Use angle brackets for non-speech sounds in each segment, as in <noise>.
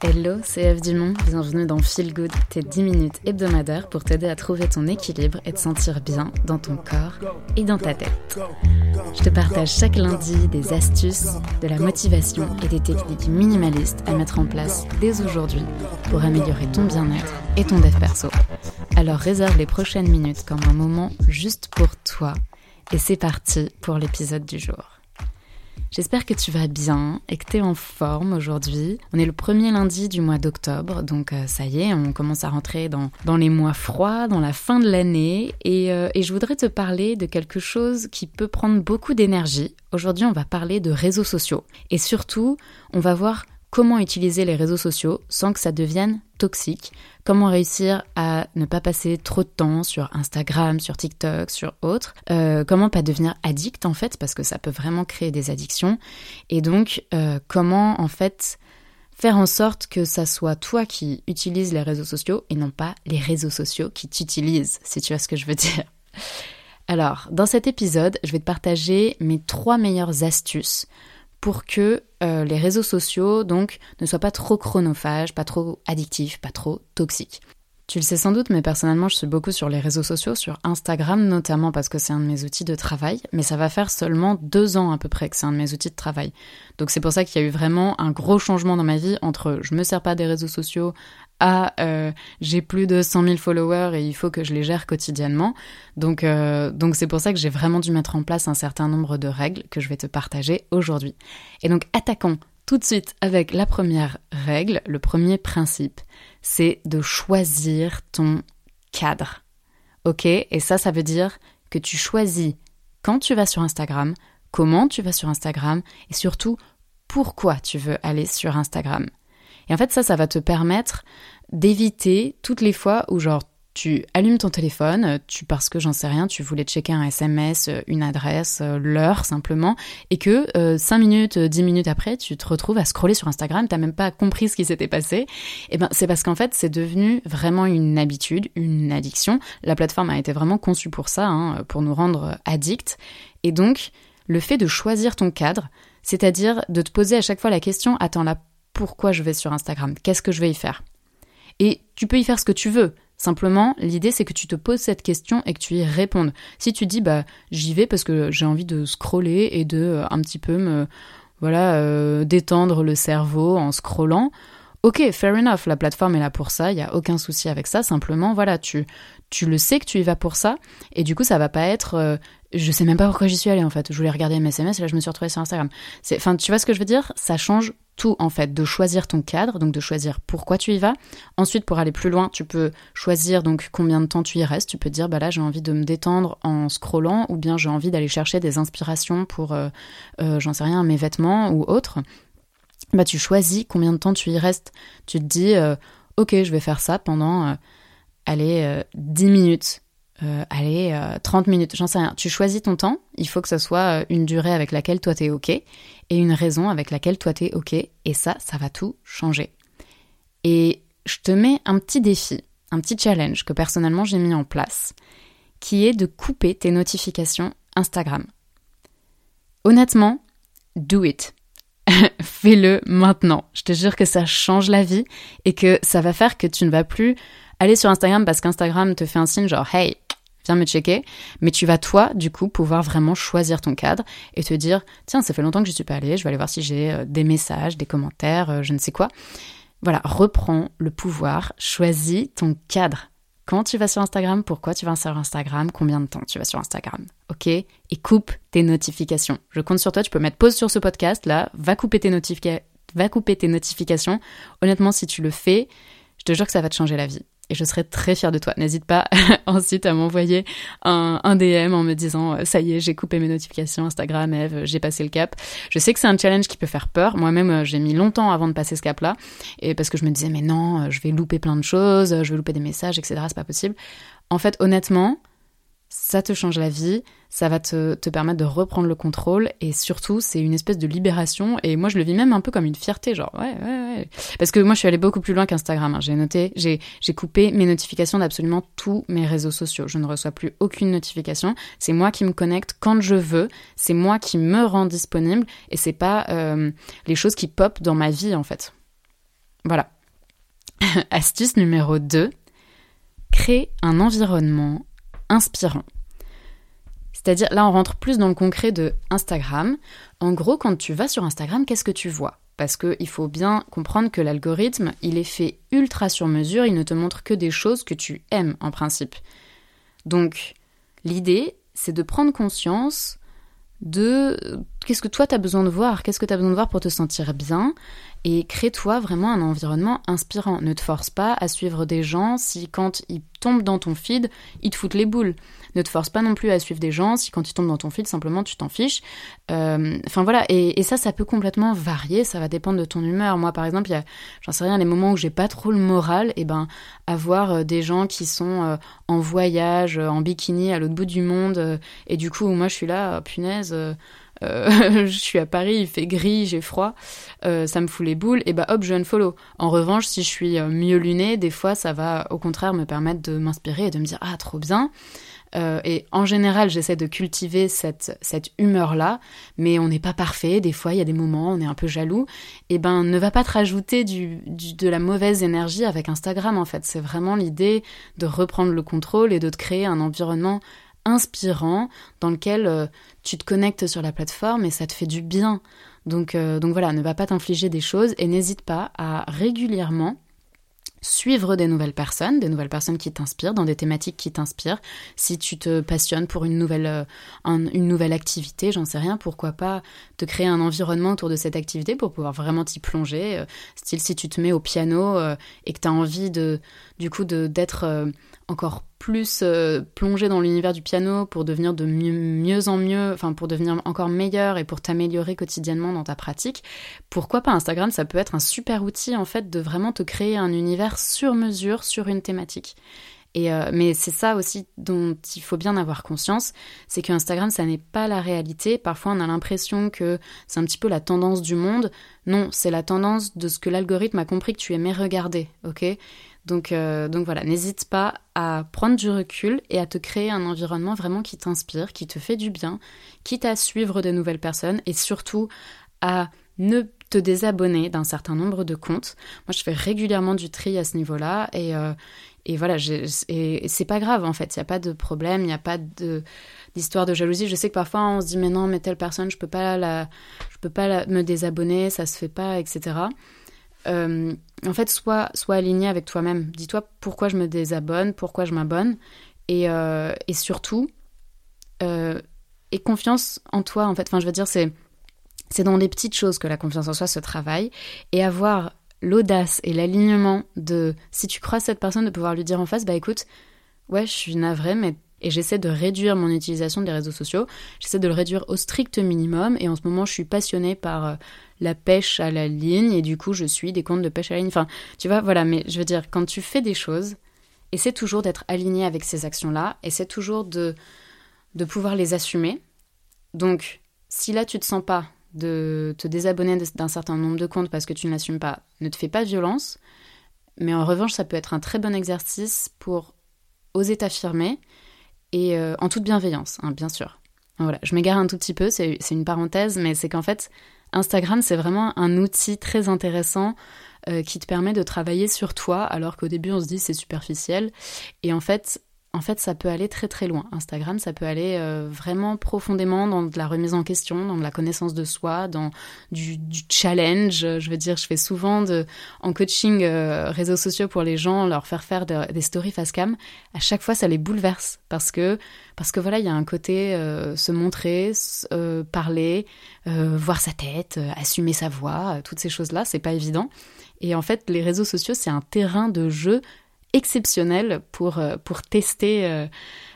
Hello, c'est Eve Dumont. Bienvenue dans Feel Good, tes 10 minutes hebdomadaires pour t'aider à trouver ton équilibre et te sentir bien dans ton corps et dans ta tête. Je te partage chaque lundi des astuces, de la motivation et des techniques minimalistes à mettre en place dès aujourd'hui pour améliorer ton bien-être et ton dev perso. Alors réserve les prochaines minutes comme un moment juste pour toi. Et c'est parti pour l'épisode du jour. J'espère que tu vas bien et que tu es en forme aujourd'hui. On est le premier lundi du mois d'octobre, donc euh, ça y est, on commence à rentrer dans, les mois froids, dans la fin de l'année. Euh, et je voudrais te parler de quelque chose qui peut prendre beaucoup d'énergie. Aujourd'hui, on va parler de réseaux sociaux. Et surtout, on va voir comment utiliser les réseaux sociaux sans que ça devienne toxique, comment réussir à ne pas passer trop de temps sur Instagram, sur TikTok, sur autres, euh, comment pas devenir addict en fait, parce que ça peut vraiment créer des addictions, et donc euh, comment en fait faire en sorte que ça soit toi qui utilises les réseaux sociaux et non pas les réseaux sociaux qui t'utilisent, si tu vois ce que je veux dire. Alors, dans cet épisode, je vais te partager mes trois meilleures astuces pour que euh, les réseaux sociaux donc ne soient pas trop chronophages, pas trop addictifs, pas trop toxiques. Tu le sais sans doute, mais personnellement, je suis beaucoup sur les réseaux sociaux, sur Instagram notamment parce que c'est un de mes outils de travail, mais ça va faire seulement deux ans à peu près que c'est un de mes outils de travail. Donc c'est pour ça qu'il y a eu vraiment un gros changement dans ma vie entre je me sers pas des réseaux sociaux à euh, j'ai plus de 100 000 followers et il faut que je les gère quotidiennement. Donc euh, donc c'est pour ça que j'ai vraiment dû mettre en place un certain nombre de règles que je vais te partager aujourd'hui. Et donc attaquons tout de suite avec la première règle, le premier principe, c'est de choisir ton cadre. Ok? Et ça, ça veut dire que tu choisis quand tu vas sur Instagram, comment tu vas sur Instagram et surtout pourquoi tu veux aller sur Instagram. Et en fait, ça, ça va te permettre d'éviter toutes les fois où genre tu allumes ton téléphone, parce que j'en sais rien, tu voulais checker un SMS, euh, une adresse, euh, l'heure simplement, et que euh, 5 minutes, 10 minutes après, tu te retrouves à scroller sur Instagram, t'as même pas compris ce qui s'était passé. Et eh ben c'est parce qu'en fait c'est devenu vraiment une habitude, une addiction. La plateforme a été vraiment conçue pour ça, hein, pour nous rendre addicts. Et donc le fait de choisir ton cadre, c'est-à-dire de te poser à chaque fois la question, attends là, pourquoi je vais sur Instagram Qu'est-ce que je vais y faire Et tu peux y faire ce que tu veux. Simplement, l'idée c'est que tu te poses cette question et que tu y répondes. Si tu dis bah j'y vais parce que j'ai envie de scroller et de euh, un petit peu me voilà euh, détendre le cerveau en scrollant, Ok, fair enough, la plateforme est là pour ça, il n'y a aucun souci avec ça, simplement, voilà, tu, le sais que tu y vas pour ça, et du coup, ça va pas être, euh, je sais même pas pourquoi j'y suis allée, en fait, je voulais regarder mes et là, je me suis retrouvée sur Instagram. Enfin, tu vois ce que je veux dire? Ça change tout, en fait, de choisir ton cadre, donc de choisir pourquoi tu y vas. Ensuite, pour aller plus loin, tu peux choisir donc combien de temps tu y restes, tu peux dire, bah là, j'ai envie de me détendre en scrollant, ou bien j'ai envie d'aller chercher des inspirations pour, euh, euh, j'en sais rien, mes vêtements ou autre bah tu choisis combien de temps tu y restes. Tu te dis, euh, ok, je vais faire ça pendant, allez, 10 euh, allez, 30 minutes, j'en sais rien. Tu choisis ton temps, il faut que ce soit une durée avec laquelle toi t'es ok, et une raison avec laquelle toi t'es ok, et ça, ça va tout changer. Et je te mets un petit défi, un petit challenge que personnellement j'ai mis en place, qui est de couper tes notifications Instagram. Honnêtement, do it. <laughs> fais-le maintenant. Je te jure que ça change la vie et que ça va faire que tu ne vas plus aller sur Instagram parce qu'Instagram te fait un signe genre hey, viens me checker, mais tu vas toi du coup pouvoir vraiment choisir ton cadre et te dire tiens, ça fait longtemps que je suis pas allée, je vais aller voir si j'ai euh, des messages, des commentaires, euh, je ne sais quoi. Voilà, reprends le pouvoir, choisis ton cadre. Quand tu vas sur Instagram, pourquoi tu vas sur Instagram, combien de temps tu vas sur Instagram, ok? Et coupe tes notifications. Je compte sur toi, tu peux mettre pause sur ce podcast, là, va couper tes, va couper tes notifications. Honnêtement, si tu le fais, je te jure que ça va te changer la vie et je serai très fière de toi. N'hésite pas <laughs> ensuite à m'envoyer un, un, DM en me disant euh, ça y est, j'ai coupé mes notifications Instagram, Eve, j'ai passé le cap. Je sais que c'est un challenge qui peut faire peur. Moi-même, euh, j'ai mis longtemps avant de passer ce cap-là et parce que je me disais mais non, euh, je vais louper plein de choses, je vais louper des messages, etc. C'est pas possible. En fait, honnêtement, ça te change la vie, ça va te, te, permettre de reprendre le contrôle et surtout c'est une espèce de libération et moi je le vis même un peu comme une fierté genre ouais ouais ouais. Parce que moi je suis allée beaucoup plus loin qu'Instagram hein. j'ai noté j'ai j'ai coupé mes notifications d'absolument tous mes réseaux sociaux. Je ne reçois plus aucune notification. C'est moi qui me connecte quand je veux. C'est moi qui me rend disponible et c'est pas euh, les choses qui pop dans ma vie en fait. Voilà. <laughs> Astuce numéro 2, crée un environnement inspirant. C'est-à-dire, là, on rentre plus dans le concret de Instagram. En gros, quand tu vas sur Instagram, qu'est-ce que tu vois? Parce qu'il faut bien comprendre que l'algorithme, il est fait ultra sur mesure, il ne te montre que des choses que tu aimes en principe. Donc, l'idée, c'est de prendre conscience de qu'est-ce que toi tu as besoin de voir, qu'est-ce que tu as besoin de voir pour te sentir bien? Et crée-toi vraiment un environnement inspirant. Ne te force pas à suivre des gens si quand ils tombent dans ton feed, ils te foutent les boules. Ne te force pas non plus à suivre des gens si quand ils tombent dans ton feed, simplement tu t'en fiches. Euh, enfin voilà, et, ça, ça peut complètement varier, ça va dépendre de ton humeur. Moi par exemple, j'en sais rien, les moments où j'ai pas trop le moral, et eh ben avoir euh, des gens qui sont euh, en voyage, en bikini à l'autre bout du monde, et du coup moi je suis là, punaise euh, <laughs> je suis à Paris, il fait gris, j'ai froid, ça me fout les boules, et bah hop, je follow. En revanche, si je suis mieux lunée, des fois, ça va au contraire me permettre de m'inspirer et de me dire ah trop bien. Et en général, j'essaie de cultiver cette, cette humeur-là, mais on n'est pas parfait. Des fois, il y a des moments, on est un peu jaloux. Et ben, ne va pas te rajouter du, de la mauvaise énergie avec Instagram, en fait. C'est vraiment l'idée de reprendre le contrôle et de te créer un environnement inspirant dans lequel euh, tu te connectes sur la plateforme et ça te fait du bien. Donc, euh, donc voilà, ne va pas t'infliger des choses et n'hésite pas à régulièrement suivre des nouvelles personnes, des nouvelles personnes qui t'inspirent, dans des thématiques qui t'inspirent. Si tu te passionnes pour une nouvelle, euh, une nouvelle activité, j'en sais rien, pourquoi pas te créer un environnement autour de cette activité pour pouvoir vraiment t'y plonger. style si tu te mets au piano et que tu as envie de, du coup d'être encore plus euh, plonger dans l'univers du piano pour devenir de mieux, en mieux, enfin pour devenir encore meilleur et pour t'améliorer quotidiennement dans ta pratique, pourquoi pas Instagram Ça peut être un super outil en fait de vraiment te créer un univers sur mesure sur une thématique. Et euh, mais c'est ça aussi dont il faut bien avoir conscience, c'est que Instagram, ça n'est pas la réalité. Parfois, on a l'impression que c'est un petit peu la tendance du monde. Non, c'est la tendance de ce que l'algorithme a compris que tu aimais regarder, ok? Donc, euh, donc voilà, n'hésite pas à prendre du recul et à te créer un environnement vraiment qui t'inspire, qui te fait du bien, quitte à suivre de nouvelles personnes et surtout à ne te désabonner d'un certain nombre de comptes. Moi, je fais régulièrement du tri à ce niveau-là et, euh, et voilà, c'est pas grave en fait, il n'y a pas de problème, il n'y a pas d'histoire de jalousie. Je sais que parfois on se dit mais non, mais telle personne, je peux pas la, je peux pas me désabonner, ça se fait pas, etc. Euh, en fait, sois, sois aligné avec toi-même. Dis-toi pourquoi je me désabonne, pourquoi je m'abonne. Et, euh, et surtout, euh, et confiance en toi, en fait. Enfin, je veux dire, c'est, c'est dans les petites choses que la confiance en soi se travaille. Et avoir l'audace et l'alignement de, si tu crois cette personne, de pouvoir lui dire en face, bah écoute, ouais, je suis navrée, mais et j'essaie de réduire mon utilisation des réseaux sociaux. J'essaie de le réduire au strict minimum. Et en ce moment, je suis passionnée par la pêche à la ligne et du coup je suis des comptes de pêche à la ligne. Enfin, tu vois, voilà, mais je veux dire, quand tu fais des choses, essaie toujours d'être aligné avec ces actions-là, essaie toujours de, de pouvoir les assumer. Donc, si là tu te sens pas de te désabonner d'un certain nombre de comptes parce que tu ne l'assumes pas, ne te fais pas violence. Mais en revanche, ça peut être un très bon exercice pour oser t'affirmer et euh, en toute bienveillance, hein, bien sûr. Voilà, je m'égare un tout petit peu, c'est une parenthèse, mais c'est qu'en fait, Instagram, c'est vraiment un outil très intéressant euh, qui te permet de travailler sur toi, alors qu'au début on se dit c'est superficiel. Et en fait, en fait, ça peut aller très très loin. Instagram, ça peut aller euh, vraiment profondément dans de la remise en question, dans de la connaissance de soi, dans du, challenge. Je veux dire, je fais souvent en coaching euh, réseaux sociaux pour les gens, leur faire faire des stories face cam. À chaque fois, ça les bouleverse parce que parce que voilà, il y a un côté euh, se montrer, parler, voir sa tête, assumer sa voix, toutes ces choses-là, c'est pas évident. Et en fait, les réseaux sociaux, c'est un terrain de jeu exceptionnel pour, euh, pour, tester, euh,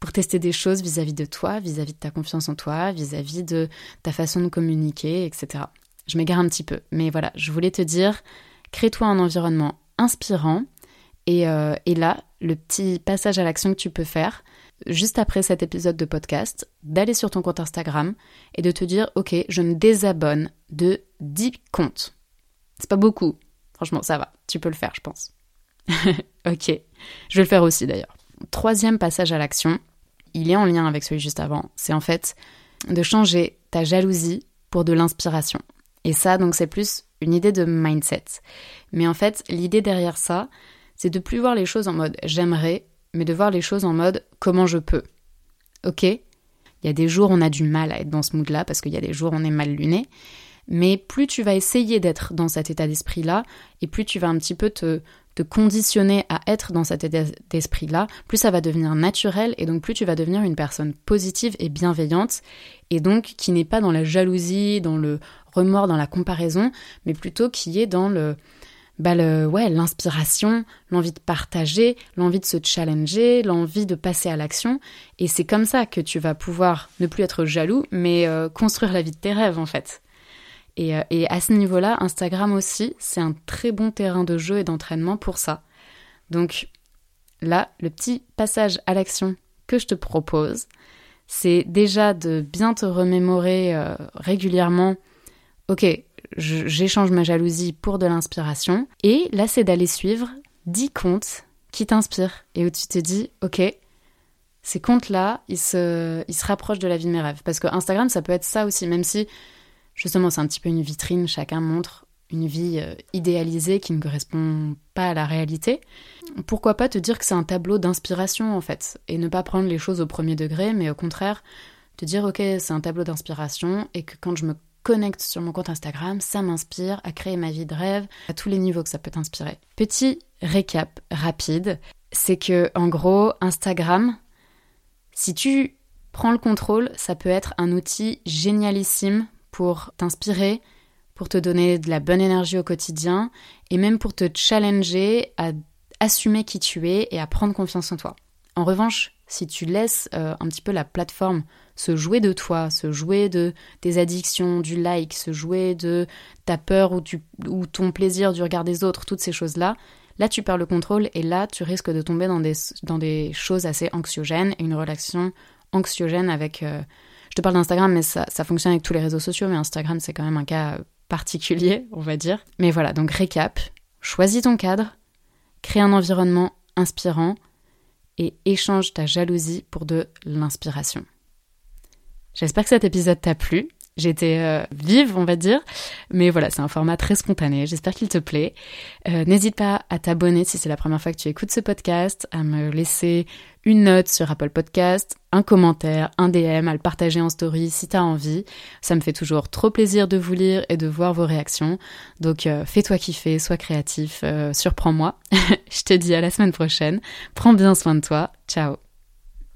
pour tester des choses vis-à-vis de toi, vis-à-vis de ta confiance en toi, vis-à-vis de ta façon de communiquer, etc. Je m'égare un petit peu, mais voilà, je voulais te dire, crée-toi un environnement inspirant. Et, euh, et là, le petit passage à l'action que tu peux faire, juste après cet épisode de podcast, d'aller sur ton compte Instagram et de te dire, ok, je me désabonne de 10 comptes. C'est pas beaucoup. Franchement, ça va. Tu peux le faire, je pense. <laughs> ok, je vais le faire aussi d'ailleurs. Troisième passage à l'action, il est en lien avec celui juste avant, c'est en fait de changer ta jalousie pour de l'inspiration. Et ça, donc, c'est plus une idée de mindset. Mais en fait, l'idée derrière ça, c'est de plus voir les choses en mode j'aimerais, mais de voir les choses en mode comment je peux. Ok? Il y a des jours on a du mal à être dans ce mood-là parce qu'il y a des jours on est mal luné. Mais plus tu vas essayer d'être dans cet état d'esprit-là, et plus tu vas un petit peu te, te conditionner à être dans cet état d'esprit-là, plus ça va devenir naturel et donc plus tu vas devenir une personne positive et bienveillante et donc qui n'est pas dans la jalousie, dans le remords, dans la comparaison, mais plutôt qui est dans le bah le ouais, l'inspiration, l'envie de partager, l'envie de se challenger, l'envie de passer à l'action et c'est comme ça que tu vas pouvoir ne plus être jaloux mais euh, construire la vie de tes rêves en fait. Euh, et, à ce niveau-là, Instagram aussi, c'est un très bon terrain de jeu et d'entraînement pour ça. Donc là, le petit passage à l'action que je te propose, c'est déjà de bien te remémorer euh, régulièrement, ok, j'échange ma jalousie pour de l'inspiration, et là c'est d'aller suivre 10 comptes qui t'inspirent et où tu te dis, ok, ces comptes-là, ils se, ils se rapprochent de la vie de mes rêves. Parce que Instagram, ça peut être ça aussi, même si justement, c'est un petit peu une vitrine, chacun montre une vie euh, idéalisée qui ne correspond pas à la réalité. Pourquoi pas te dire que c'est un tableau d'inspiration en fait, et ne pas prendre les choses au premier degré, mais au contraire, te dire ok, c'est un tableau d'inspiration, et que quand je me connecte sur mon compte Instagram, ça m'inspire à créer ma vie de rêve à tous les niveaux que ça peut t'inspirer. Petit récap rapide, c'est que en gros, Instagram, si tu prends le contrôle, ça peut être un outil génialissime pour t'inspirer, pour te donner de la bonne énergie au quotidien et même pour te challenger à assumer qui tu es et à prendre confiance en toi. En revanche, si tu laisses euh, un petit peu la plateforme se jouer de toi, se jouer de tes addictions, du like, se jouer de ta peur ou, ton plaisir du regard des autres, toutes ces choses-là, là tu perds le contrôle et là tu risques de tomber dans des, dans des choses assez anxiogènes et une relation anxiogène avec, euh, je te parle d'Instagram, mais ça, fonctionne avec tous les réseaux sociaux, mais Instagram, c'est quand même un cas particulier, on va dire. Mais voilà, donc récap, choisis ton cadre, crée un environnement inspirant et échange ta jalousie pour de l'inspiration. J'espère que cet épisode t'a plu. J'étais euh, vive, on va dire. Mais voilà, c'est un format très spontané. J'espère qu'il te plaît. Euh, n'hésite pas à t'abonner si c'est la première fois que tu écoutes ce podcast, à me laisser une note sur Apple Podcast, un commentaire, un DM, à le partager en story si t'as envie. Ça me fait toujours trop plaisir de vous lire et de voir vos réactions. Donc euh, fais-toi kiffer, sois créatif, surprends-moi. <laughs> Je te dis à la semaine prochaine. Prends bien soin de toi. Ciao